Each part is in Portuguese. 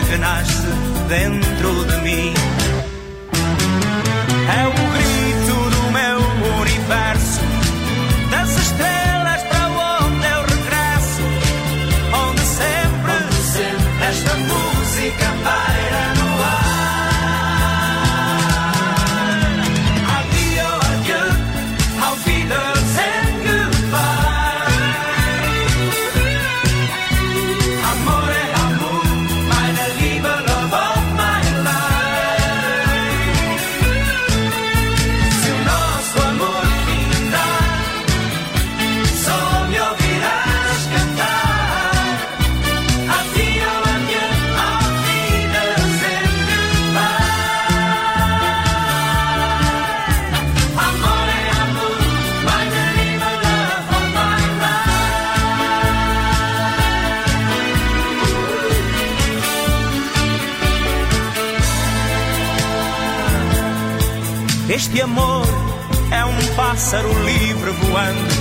Que nasce dentro de mim. Este amor é um pássaro livre voando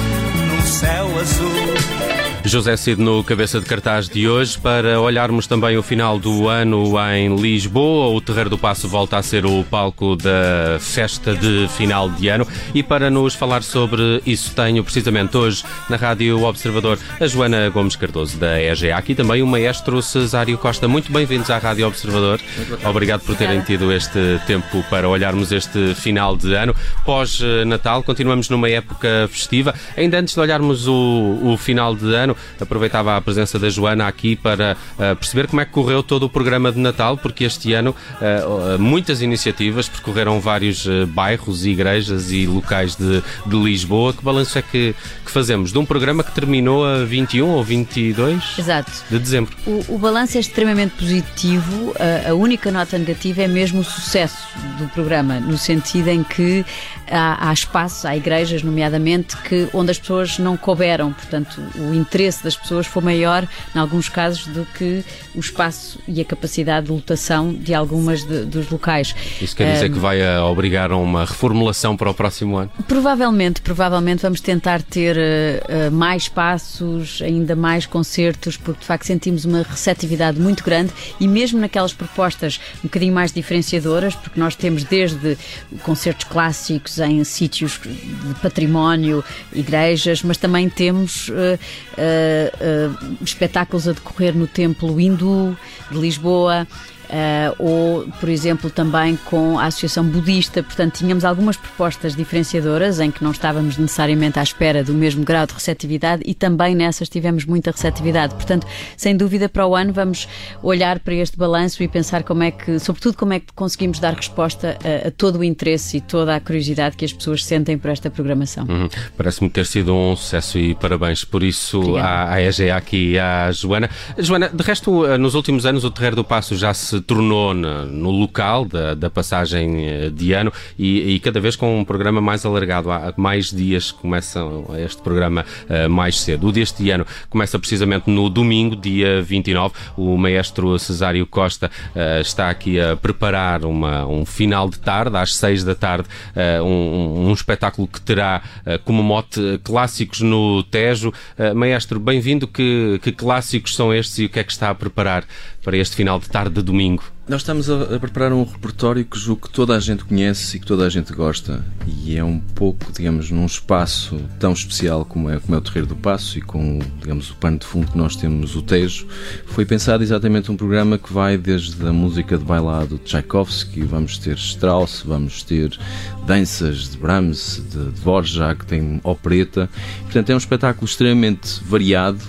num céu azul. José Cid no cabeça de cartaz de hoje para olharmos também o final do ano em Lisboa. O Terreiro do Passo volta a ser o palco da festa de final de ano e para nos falar sobre isso tenho precisamente hoje na Rádio Observador a Joana Gomes Cardoso da EGA. Aqui também o maestro Cesário Costa. Muito bem-vindos à Rádio Observador. Obrigado por terem tido este tempo para olharmos este final de ano. Pós-Natal, continuamos numa época festiva. Ainda antes de olharmos o, o final de ano, aproveitava a presença da Joana aqui para uh, perceber como é que correu todo o programa de Natal, porque este ano uh, muitas iniciativas percorreram vários bairros, igrejas e locais de, de Lisboa. Que balanço é que, que, fazemos de um programa que terminou a 21 ou 22 Exato. de dezembro? O, o balanço é extremamente positivo. A, a, única nota negativa é mesmo o sucesso do programa, no sentido em que há, há espaços, há igrejas, nomeadamente, que, onde as pessoas não couberam, portanto, o interesse das pessoas foi maior, em alguns casos, do que o espaço e a capacidade de lotação de algumas de, dos locais. Isso quer dizer um, que vai a obrigar a uma reformulação para o próximo ano? Provavelmente, provavelmente vamos tentar ter uh, mais espaços, ainda mais concertos, porque de facto sentimos uma receptividade muito grande e mesmo naquelas propostas um bocadinho mais diferenciadoras, porque nós temos desde concertos clássicos em sítios de património, igrejas, mas também temos uh, uh, espetáculos a decorrer no Templo Hindu de Lisboa. Uh, ou, por exemplo, também com a Associação Budista. Portanto, tínhamos algumas propostas diferenciadoras em que não estávamos necessariamente à espera do mesmo grau de receptividade e também nessas tivemos muita receptividade. Portanto, sem dúvida, para o ano vamos olhar para este balanço e pensar como é que, sobretudo, como é que conseguimos dar resposta a, a todo o interesse e toda a curiosidade que as pessoas sentem por esta programação. Uhum. Parece-me ter sido um sucesso e parabéns por isso à, à EGA aqui e à Joana. Joana, de resto, nos últimos anos o Terreiro do Passo já se retornou na, no local da, da passagem eh, de ano e, e, cada vez com um programa mais alargado. Há mais dias começam este programa uh, mais cedo. O deste ano começa precisamente no domingo, dia 29. O maestro Cesário Costa uh, está aqui a preparar uma, um final de tarde, às 6 da tarde, uh, um, um, espetáculo que terá como mote clássicos no Tejo. maestro, bem-vindo. Que, que clássicos são estes e o que é que está a preparar para este final de tarde de domingo? Nós estamos a, a, preparar um repertório que julgo que toda a gente conhece e que toda a gente gosta. E é um pouco, digamos, num espaço tão especial como é, como é o Terreiro do Passo e com, digamos, o pano de fundo que nós temos, o Tejo. Foi pensado exatamente um programa que vai desde a música de bailado de Tchaikovsky, vamos ter Strauss, vamos ter danças de Brahms, de Dvorak, tem opereta. Portanto, é um espetáculo extremamente variado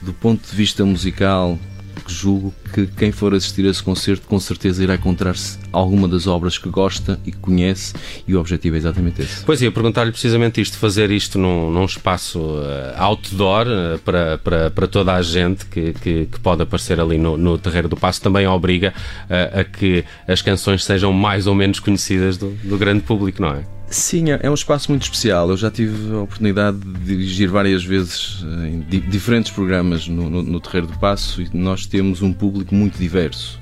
do ponto de vista musical, que julgo que quem for assistir a esse concerto com certeza irá encontrar-se alguma das obras que gosta e que conhece e o objetivo é exatamente esse. Pois é, perguntar-lhe precisamente isto, fazer isto num, num espaço uh, outdoor uh, para, para, para toda a gente que, que, que pode aparecer ali no, no Terreiro do Passo também obriga uh, a que as canções sejam mais ou menos conhecidas do, do grande público, não é? Sim, é, é um espaço muito especial. Eu já tive a oportunidade de dirigir várias vezes eh, em diferentes programas no, no, no Terreiro do Passo e nós temos um público muito diverso.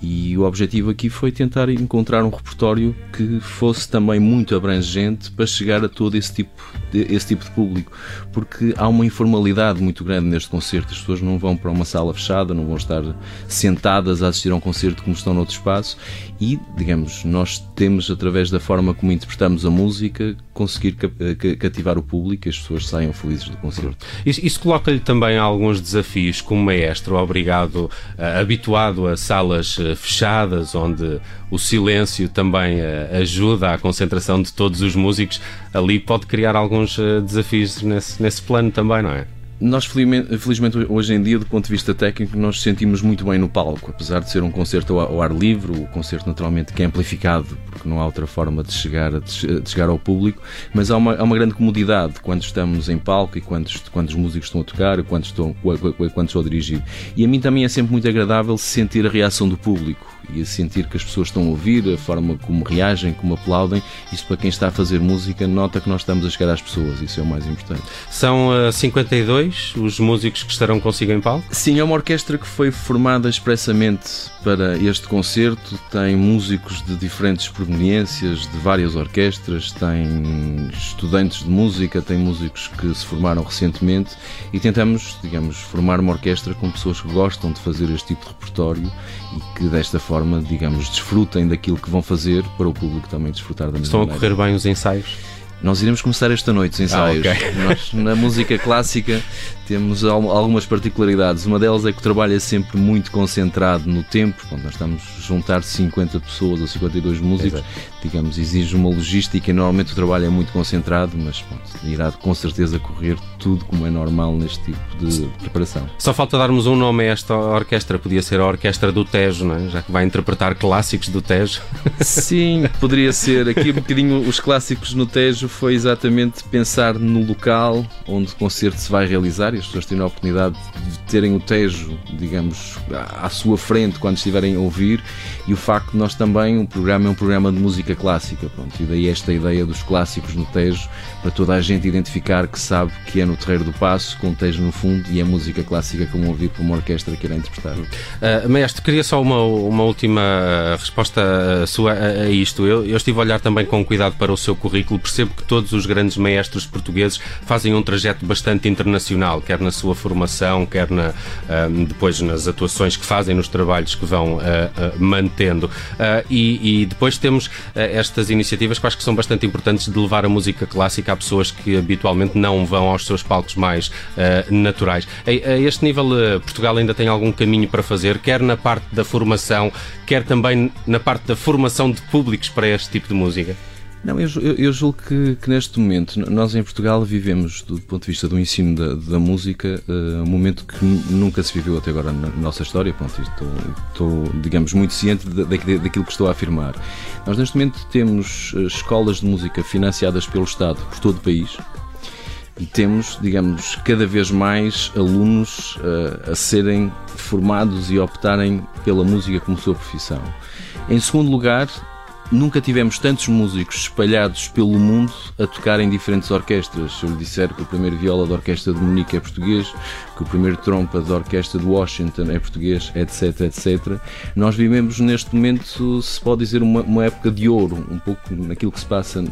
E o objetivo aqui foi tentar encontrar um repertório que fosse também muito abrangente para chegar a todo esse tipo de, esse tipo de público, porque há uma informalidade muito grande neste concerto. As pessoas não vão para uma sala fechada, não vão estar sentadas a assistir a um concerto como estão noutro espaço e, digamos, nós temos, através da forma como interpretamos a música, conseguir eh, cativar o público e as pessoas saiam felizes do concerto. Isso, isso coloca-lhe também alguns desafios como maestro, obrigado, uh, habituado a salas uh, fechadas, onde o silêncio também ajuda à concentração de todos os músicos. Ali pode criar alguns desafios nesse, nesse plano também, não é? Nós, felizmente, hoje em dia, do ponto de vista técnico, nós sentimos muito bem no palco. Apesar de ser um concerto ao ar livre, o concerto naturalmente que é amplificado, porque não há outra forma de chegar, de chegar ao público, mas há uma, há uma grande comodidade quando estamos em palco e quando, quando os músicos estão a tocar, quando estou, quando estou a dirigir. E a mim também é sempre muito agradável sentir a reação do público e a sentir que as pessoas estão a ouvir, a forma como reagem, como aplaudem. Isso para quem está a fazer música, nota que nós estamos a chegar às pessoas, isso é o mais importante. São uh, 52 os músicos que estarão consigo em palco? Sim, é uma orquestra que foi formada expressamente para este concerto, tem músicos de diferentes proveniências, de várias orquestras, tem estudantes de música, tem músicos que se formaram recentemente e tentamos, digamos, formar uma orquestra com pessoas que gostam de fazer este tipo de repertório e que desta forma, digamos, desfrutem daquilo que vão fazer para o público também desfrutar da mesma Estão a correr bem os ensaios? Nós iremos começar esta noite os ensaios. Ah, okay. Nós, na música clássica, temos algumas particularidades. Uma delas é que o trabalho é sempre muito concentrado no tempo. Bom, nós estamos a juntar 50 pessoas ou 52 músicos, Exato. digamos, exige uma logística e normalmente o trabalho é muito concentrado, mas bom, irá com certeza correr tudo como é normal neste tipo de preparação. Só falta darmos um nome a esta orquestra, podia ser a Orquestra do Tejo, não é? já que vai interpretar clássicos do Tejo. Sim, poderia ser. Aqui um bocadinho os clássicos no Tejo foi exatamente pensar no local onde o concerto se vai realizar as pessoas terem a oportunidade de terem o Tejo, digamos, à sua frente quando estiverem a ouvir e o facto de nós também, o programa é um programa de música clássica, pronto, e daí esta ideia dos clássicos no Tejo, para toda a gente identificar que sabe que é no Terreiro do Passo, com o Tejo no fundo, e é música clássica como ouvir por uma orquestra que irá interpretar. Uh, mestre, queria só uma, uma última resposta sua a, a isto. Eu, eu estive a olhar também com cuidado para o seu currículo, percebo que todos os grandes maestros portugueses fazem um trajeto bastante internacional, quer na sua formação, quer na, uh, depois nas atuações que fazem, nos trabalhos que vão uh, mantendo. E, e, depois temos estas iniciativas que acho que são bastante importantes de levar a música clássica a pessoas que habitualmente não vão aos seus palcos mais naturais. A, a este nível, Portugal ainda tem algum caminho para fazer, quer na parte da formação, quer também na parte da formação de públicos para este tipo de música? Não, eu, eu, julgo que, que, neste momento, nós em Portugal vivemos, do ponto de vista do ensino da, da música, uh, um momento que nunca se viveu até agora na nossa história. Pronto, estou, estou, digamos, muito ciente da, daquilo que estou a afirmar. Nós neste momento temos uh, escolas de música financiadas pelo Estado por todo o país. temos, digamos, cada vez mais alunos uh, a serem formados e optarem pela música como sua profissão. Em segundo lugar, nunca tivemos tantos músicos espalhados pelo mundo a tocar em diferentes orquestras. Se eu lhe disser que o primeiro viola da Orquestra de Munique é português, que o primeiro trompa da Orquestra de Washington é português, etc, etc, nós vivemos neste momento, se pode dizer, uma, uma época de ouro, um pouco naquilo que se passa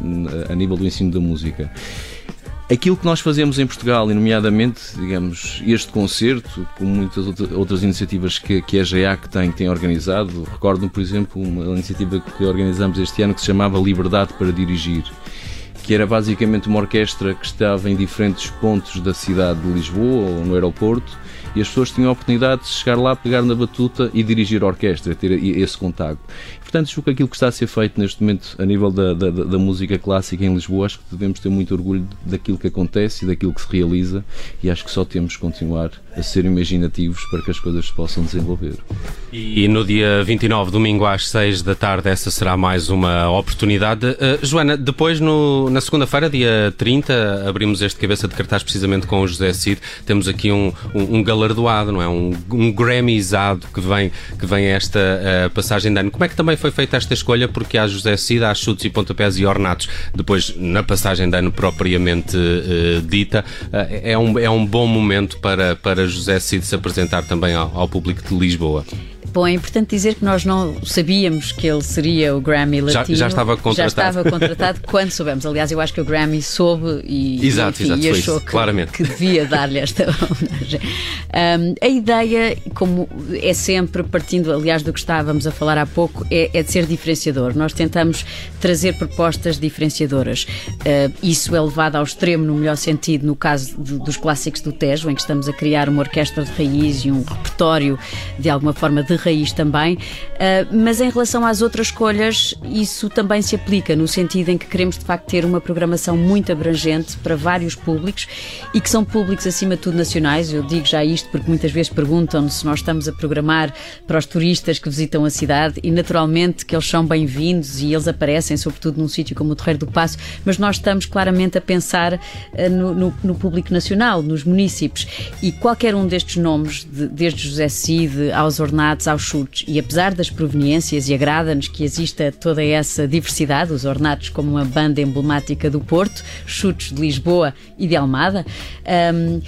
a nível do ensino da música. Aquilo que nós fazemos em Portugal, e nomeadamente, digamos, este concerto, como muitas outras iniciativas que, que a GEAC tem, tem organizado, recordo por exemplo, uma iniciativa que organizamos este ano que se chamava Liberdade para Dirigir, que era basicamente uma orquestra que estava em diferentes pontos da cidade de Lisboa ou no aeroporto e as pessoas tinham a oportunidade de chegar lá, pegar na batuta e dirigir a orquestra, ter esse contato. Portanto, julgo que aquilo que está a ser feito neste momento a nível da, da, da, música clássica em Lisboa, acho que devemos ter muito orgulho daquilo que acontece e daquilo que se realiza e acho que só temos que continuar a ser imaginativos para que as coisas se possam desenvolver. E no dia 29, domingo às 6 da tarde, essa será mais uma oportunidade. Uh, Joana, depois no, na segunda-feira, dia 30, abrimos este cabeça de cartaz precisamente com o José Cid. Temos aqui um, um, um galardoado, não é? Um, um Grammyzado que vem, que vem esta uh, passagem de ano. Como é que também foi feita esta escolha? Porque há José Cid, há chutes e pontapés e ornatos, depois na passagem de ano propriamente uh, dita. é, um, é um bom momento para, para José Cid se apresentar também ao, ao público de Lisboa. Bom, é importante dizer que nós não sabíamos que ele seria o Grammy Latino. Já, já estava contratado. Já estava contratado quando soubemos. Aliás, eu acho que o Grammy soube e, exato, enfim, exato, e achou que, claramente. que devia dar-lhe esta homenagem. Um, a ideia, como é sempre partindo, aliás, do que estávamos a falar há pouco, é, é de ser diferenciador. Nós tentamos trazer propostas diferenciadoras. Uh, isso é levado ao extremo, no melhor sentido, no caso de, dos clássicos do Tejo, em que estamos a criar uma orquestra de raiz e um repertório, de alguma forma, de raiz também, uh, mas em relação às outras escolhas, isso também se aplica, no sentido em que queremos de facto ter uma programação muito abrangente para vários públicos e que são públicos acima de tudo nacionais. Eu digo já isto porque muitas vezes perguntam se nós estamos a programar para os turistas que visitam a cidade e naturalmente que eles são bem-vindos e eles aparecem, sobretudo num sítio como o Terreiro do Passo, mas nós estamos claramente a pensar uh, no, no, no, público nacional, nos municípios e qualquer um destes nomes, de, desde José Cid aos Ornatos, aos Chutes, e apesar das proveniências, e agrada-nos que exista toda essa diversidade, os Ornatos como uma banda emblemática do Porto, Chutes de Lisboa e de Almada, um,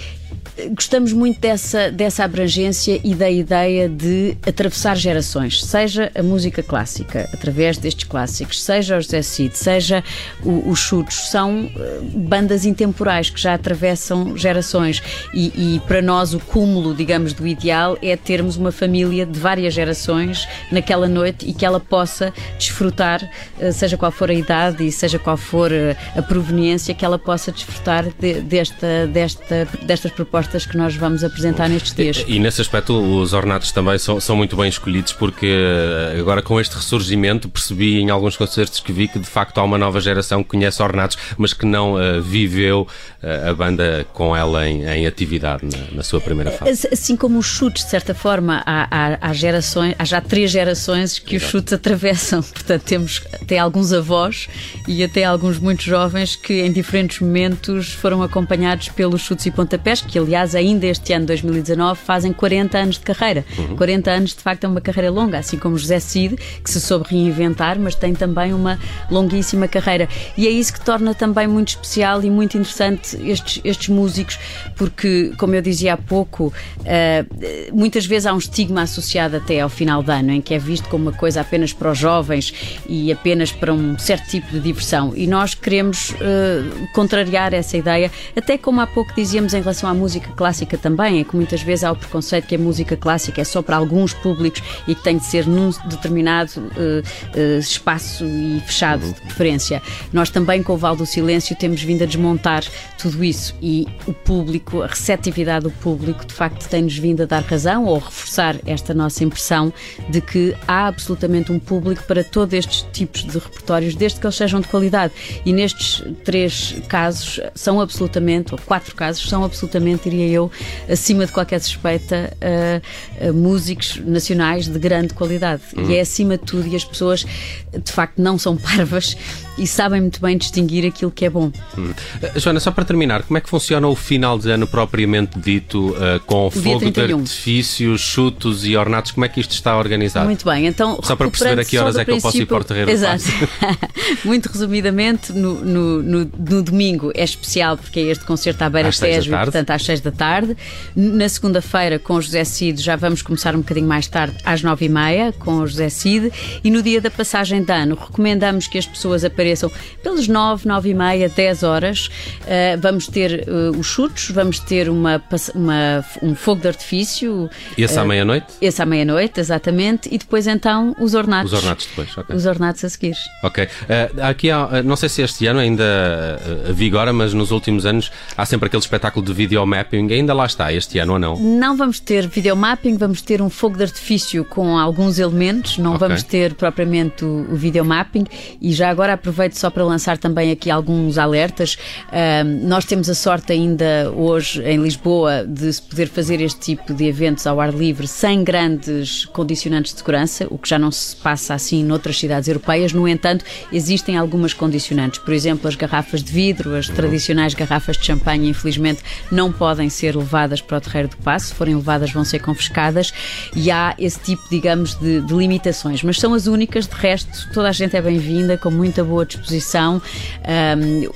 gostamos muito dessa, dessa abrangência e da ideia de atravessar gerações, seja a música clássica, através destes clássicos, seja o José Cid, seja os Chutos, são eh, bandas intemporais que já atravessam gerações. E, e, para nós o cúmulo, digamos, do ideal é termos uma família de várias gerações naquela noite e que ela possa desfrutar, eh, seja qual for a idade e seja qual for eh, a proveniência, que ela possa desfrutar de, desta, desta, destas propostas que nós vamos apresentar nestes dias. E, e nesse aspecto, os ornatos também são, são muito bem escolhidos, porque eh, agora com este ressurgimento percebi em alguns concertos que vi que de facto há uma nova geração que conhece ornatos, mas que não uh, viveu uh, a banda com ela em, em atividade na, na, sua primeira fase. Assim como os chutes, de certa forma, há, há gerações, há já três gerações que Exato. os chutes atravessam. Portanto, temos até alguns avós e até alguns muito jovens que em diferentes momentos foram acompanhados pelos chutes e pontapés, que aliás ainda este ano, 2019, fazem 40 anos de carreira. Uhum. 40 anos, de facto, é uma carreira longa, assim como José Cid, que se soube reinventar, mas tem também uma longuíssima carreira. E é isso que torna também muito especial e muito interessante estes, estes músicos, porque, como eu dizia há pouco, uh, muitas vezes há um estigma associado até ao final do ano, em que é visto como uma coisa apenas para os jovens e apenas para um certo tipo de diversão. E nós queremos uh, contrariar essa ideia, até como há pouco dizíamos em relação à música clássica também, é que muitas vezes há o preconceito que a música clássica é só para alguns públicos e que tem de ser num determinado uh, uh, espaço e fechado de preferência. Nós também, com o Val do Silêncio, temos vindo a desmontar tudo isso e o público, a receptividade do público, de facto, tem-nos vindo a dar razão ou reforçar esta nossa impressão de que há absolutamente um público para todos estes tipos de repertórios, desde que eles sejam de qualidade. E nestes três casos são absolutamente, ou quatro casos, são absolutamente, diria eu, acima de qualquer suspeita, uh, uh, músicos nacionais de grande qualidade. Uhum. E é acima de tudo, e as pessoas de facto não são parvas e sabem muito bem distinguir aquilo que é bom. Hum. Joana, só para terminar, como é que funciona o final de ano propriamente dito, uh, com o fogo de artifício, chutos e ornatos? Como é que isto está organizado? Muito bem, então. Só para perceber a que horas é que eu posso ir para o terreiro Exato. muito resumidamente, no, no, no, no, domingo é especial porque é este concerto à beira Tejo, portanto às 6 da tarde. Na segunda-feira, com o José Cid, já vamos começar um bocadinho mais tarde, às 9 e meia, com o José Cid. E no dia da passagem de ano, recomendamos que as pessoas apareçam pelas 9, 9 e meia, 10 horas. Uh, vamos ter uh, os chutos, vamos ter uma, uma, um fogo de artifício. Esse uh, à meia-noite? Esse à meia-noite, exatamente. E depois então os ornatos. Os ornatos depois, ok. Os ornatos a seguir. Ok. aqui há, não sei se este ano ainda vigora, mas nos últimos anos há sempre aquele espetáculo de videomapping. Ainda lá está este ano ou não? Não vamos ter videomapping, vamos ter um fogo de artifício com alguns elementos, não okay. vamos ter propriamente o, o videomapping. E já agora aproveito só para lançar também aqui alguns alertas. Nós temos a sorte ainda hoje em Lisboa de se poder fazer este tipo de eventos ao ar livre sem grandes condicionantes de segurança, o que já não se passa assim noutras cidades europeias. No entanto, existem algumas condicionantes. Por exemplo, as garrafas de vidro, as tradicionais garrafas de champanhe, infelizmente, não podem ser levadas para o terreiro do passo. Se forem levadas, vão ser confiscadas. E há esse tipo, digamos, de, de limitações. Mas são as únicas. De resto, toda a gente é bem-vinda, com muita boa disposição.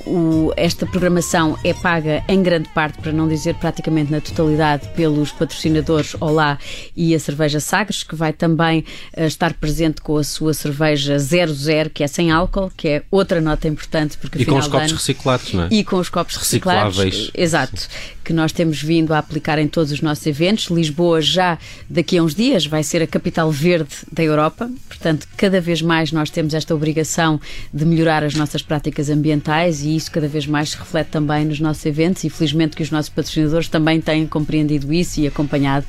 Um, o, esta programação é paga em grande parte, para não dizer praticamente na totalidade, pelos patrocinadores Olá e a cerveja Sagres, que vai também uh, estar presente com a sua cerveja 00, que é sem álcool, que é outra nota importante. Porque, e com os copos ano, reciclados, não é? E com os copos. Recicláveis. Exato. Que nós temos vindo a aplicar em todos os nossos eventos. Lisboa já daqui a uns dias vai ser a capital verde da Europa, portanto, cada vez mais nós temos esta obrigação de melhorar as nossas práticas ambientais e isso cada vez mais se reflete também nos nossos eventos e felizmente que os nossos patrocinadores também têm compreendido isso e acompanhado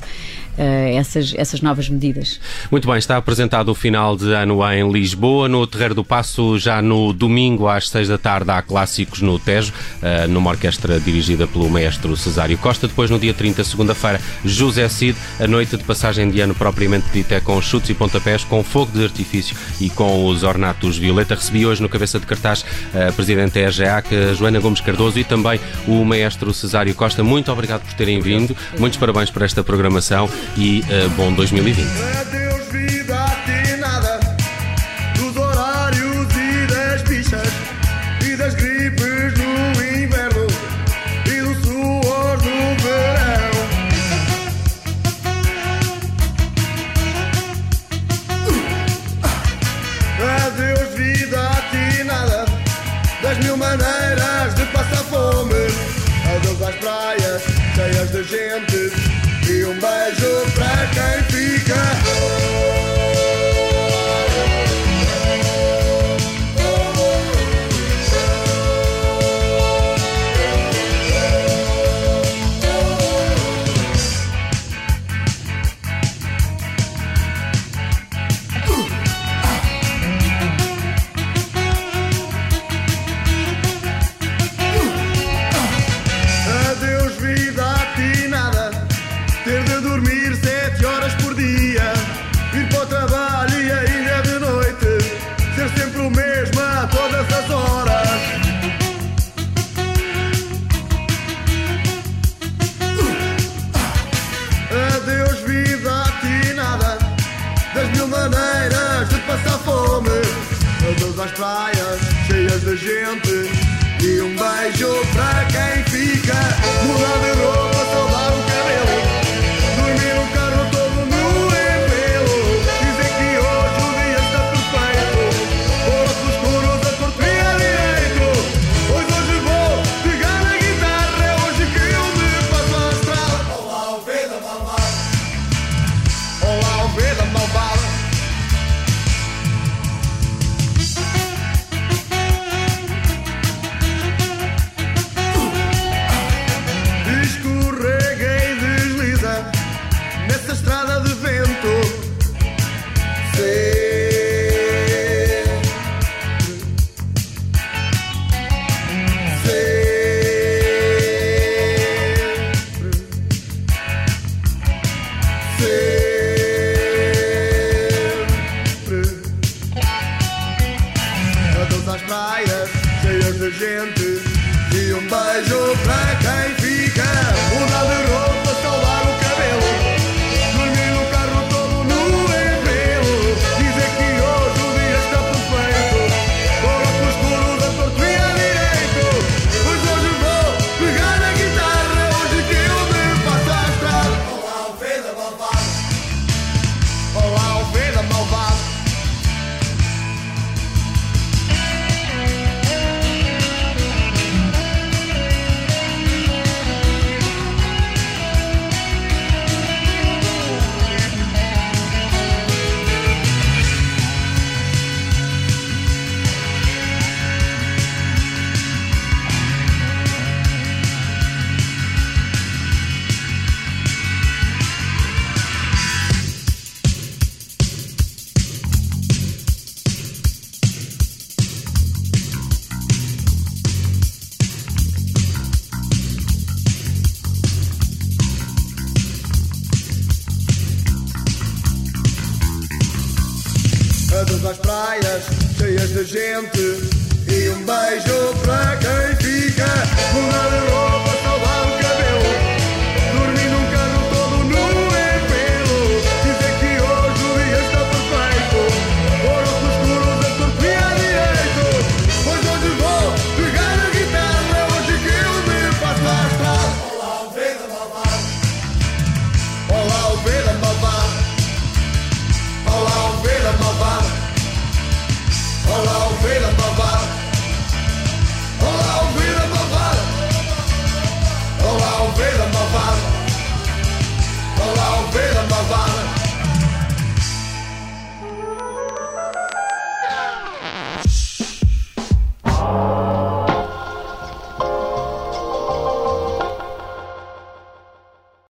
essas, essas novas medidas. Muito bem, está apresentado o final de ano em Lisboa, no Terreiro do Passo, já no domingo às seis da tarde há clássicos no Tejo, uh, numa orquestra dirigida pelo maestro Cesário Costa. Depois, no dia 30, segunda-feira, José Cid, a noite de passagem de ano propriamente dita é com chutes e pontapés, com fogo de artifício e com os ornatos violeta. Recebi hoje no cabeça de cartaz a Presidente da EGEAC, Joana Gomes Cardoso, e também o maestro Cesário Costa. Muito obrigado por terem vindo. Muitos parabéns por esta programação e uh, bom 2020. Adeus, vida, a ti nada dos horários e das bichas e das gripes no inverno e do suor verão. Adeus, vida, a ti nada das mil maneiras de passar fome. Adeus às praias cheias de gente. E um beijo pra quem fica.